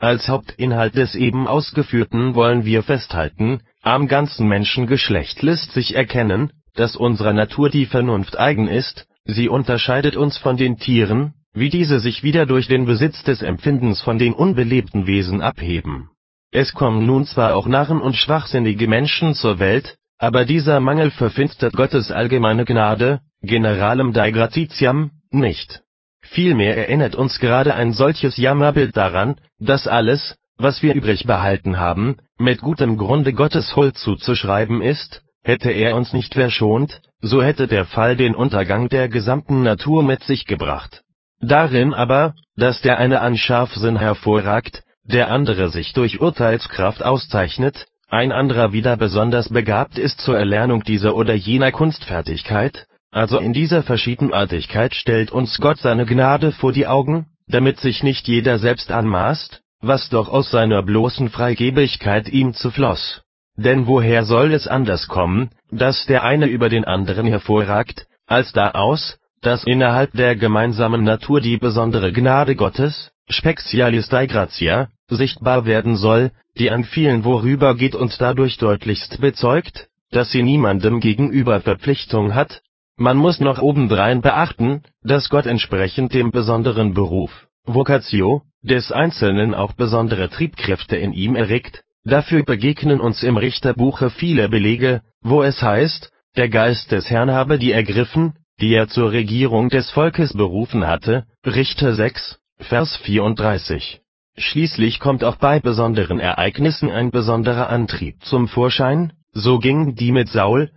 Als Hauptinhalt des eben Ausgeführten wollen wir festhalten: Am ganzen Menschengeschlecht lässt sich erkennen, dass unserer Natur die Vernunft eigen ist, sie unterscheidet uns von den Tieren, wie diese sich wieder durch den Besitz des Empfindens von den unbelebten Wesen abheben. Es kommen nun zwar auch Narren und schwachsinnige Menschen zur Welt, aber dieser Mangel verfinstert Gottes allgemeine Gnade (generalem Dei gratitiam) nicht. Vielmehr erinnert uns gerade ein solches Jammerbild daran, dass alles, was wir übrig behalten haben, mit gutem Grunde Gottes Huld zuzuschreiben ist; hätte er uns nicht verschont, so hätte der Fall den Untergang der gesamten Natur mit sich gebracht. Darin aber, dass der eine an Scharfsinn hervorragt, der andere sich durch Urteilskraft auszeichnet, ein anderer wieder besonders begabt ist zur Erlernung dieser oder jener Kunstfertigkeit, also in dieser Verschiedenartigkeit stellt uns Gott seine Gnade vor die Augen, damit sich nicht jeder selbst anmaßt, was doch aus seiner bloßen Freigebigkeit ihm zufloß. Denn woher soll es anders kommen, dass der eine über den anderen hervorragt, als daraus, dass innerhalb der gemeinsamen Natur die besondere Gnade Gottes (specialis Dei gratia) sichtbar werden soll, die an vielen vorübergeht und dadurch deutlichst bezeugt, dass sie niemandem gegenüber Verpflichtung hat. Man muss noch obendrein beachten, dass Gott entsprechend dem besonderen Beruf (vocatio) des Einzelnen auch besondere Triebkräfte in ihm erregt. Dafür begegnen uns im Richterbuche viele Belege, wo es heißt, der Geist des Herrn habe die ergriffen, die er zur Regierung des Volkes berufen hatte (Richter 6, Vers 34). Schließlich kommt auch bei besonderen Ereignissen ein besonderer Antrieb zum Vorschein, so gingen die mit Saul,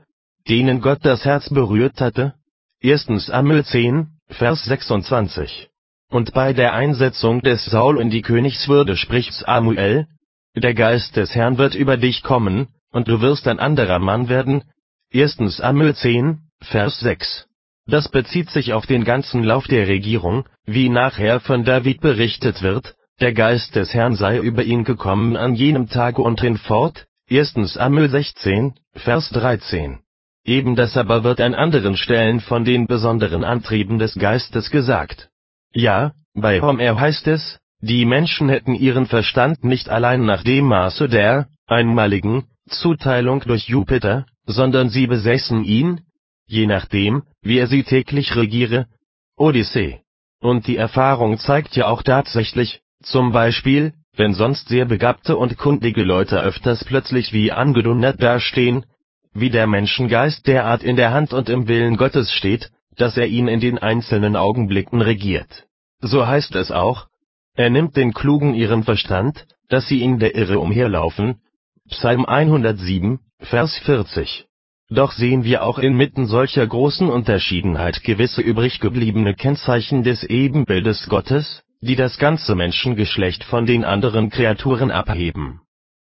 denen Gott das Herz berührt hatte (1 Sam 10, Vers 26). Und bei der Einsetzung des Saul in die Königswürde spricht Samuel: Der Geist des Herrn wird über dich kommen, und du wirst ein anderer Mann werden (1 Sam 10, Vers 6). Das bezieht sich auf den ganzen Lauf der Regierung, wie nachher von David berichtet wird, der Geist des Herrn sei über ihn gekommen an jenem Tage und hinfort (1 Sam 16, Vers 13). Ebendas aber wird an anderen Stellen von den besonderen Antrieben des Geistes gesagt. Ja, bei Homer heißt es, die Menschen hätten ihren Verstand nicht allein nach dem Maße der (einmaligen) Zuteilung durch Jupiter, sondern sie besäßen ihn, je nachdem, wie er sie täglich regiere. Odyssee. Und die Erfahrung zeigt ja auch tatsächlich, zum Beispiel, wenn sonst sehr begabte und kundige Leute öfters plötzlich wie angedonnert dastehen, wie der Menschengeist derart in der Hand und im Willen Gottes steht, dass er ihn in den einzelnen Augenblicken regiert. So heißt es auch, er nimmt den Klugen ihren Verstand, dass sie in der Irre umherlaufen. Psalm 107, Vers 40 doch sehen wir auch inmitten solcher großen Unterschiedenheit gewisse übriggebliebene Kennzeichen des Ebenbildes Gottes, die das ganze Menschengeschlecht von den anderen Kreaturen abheben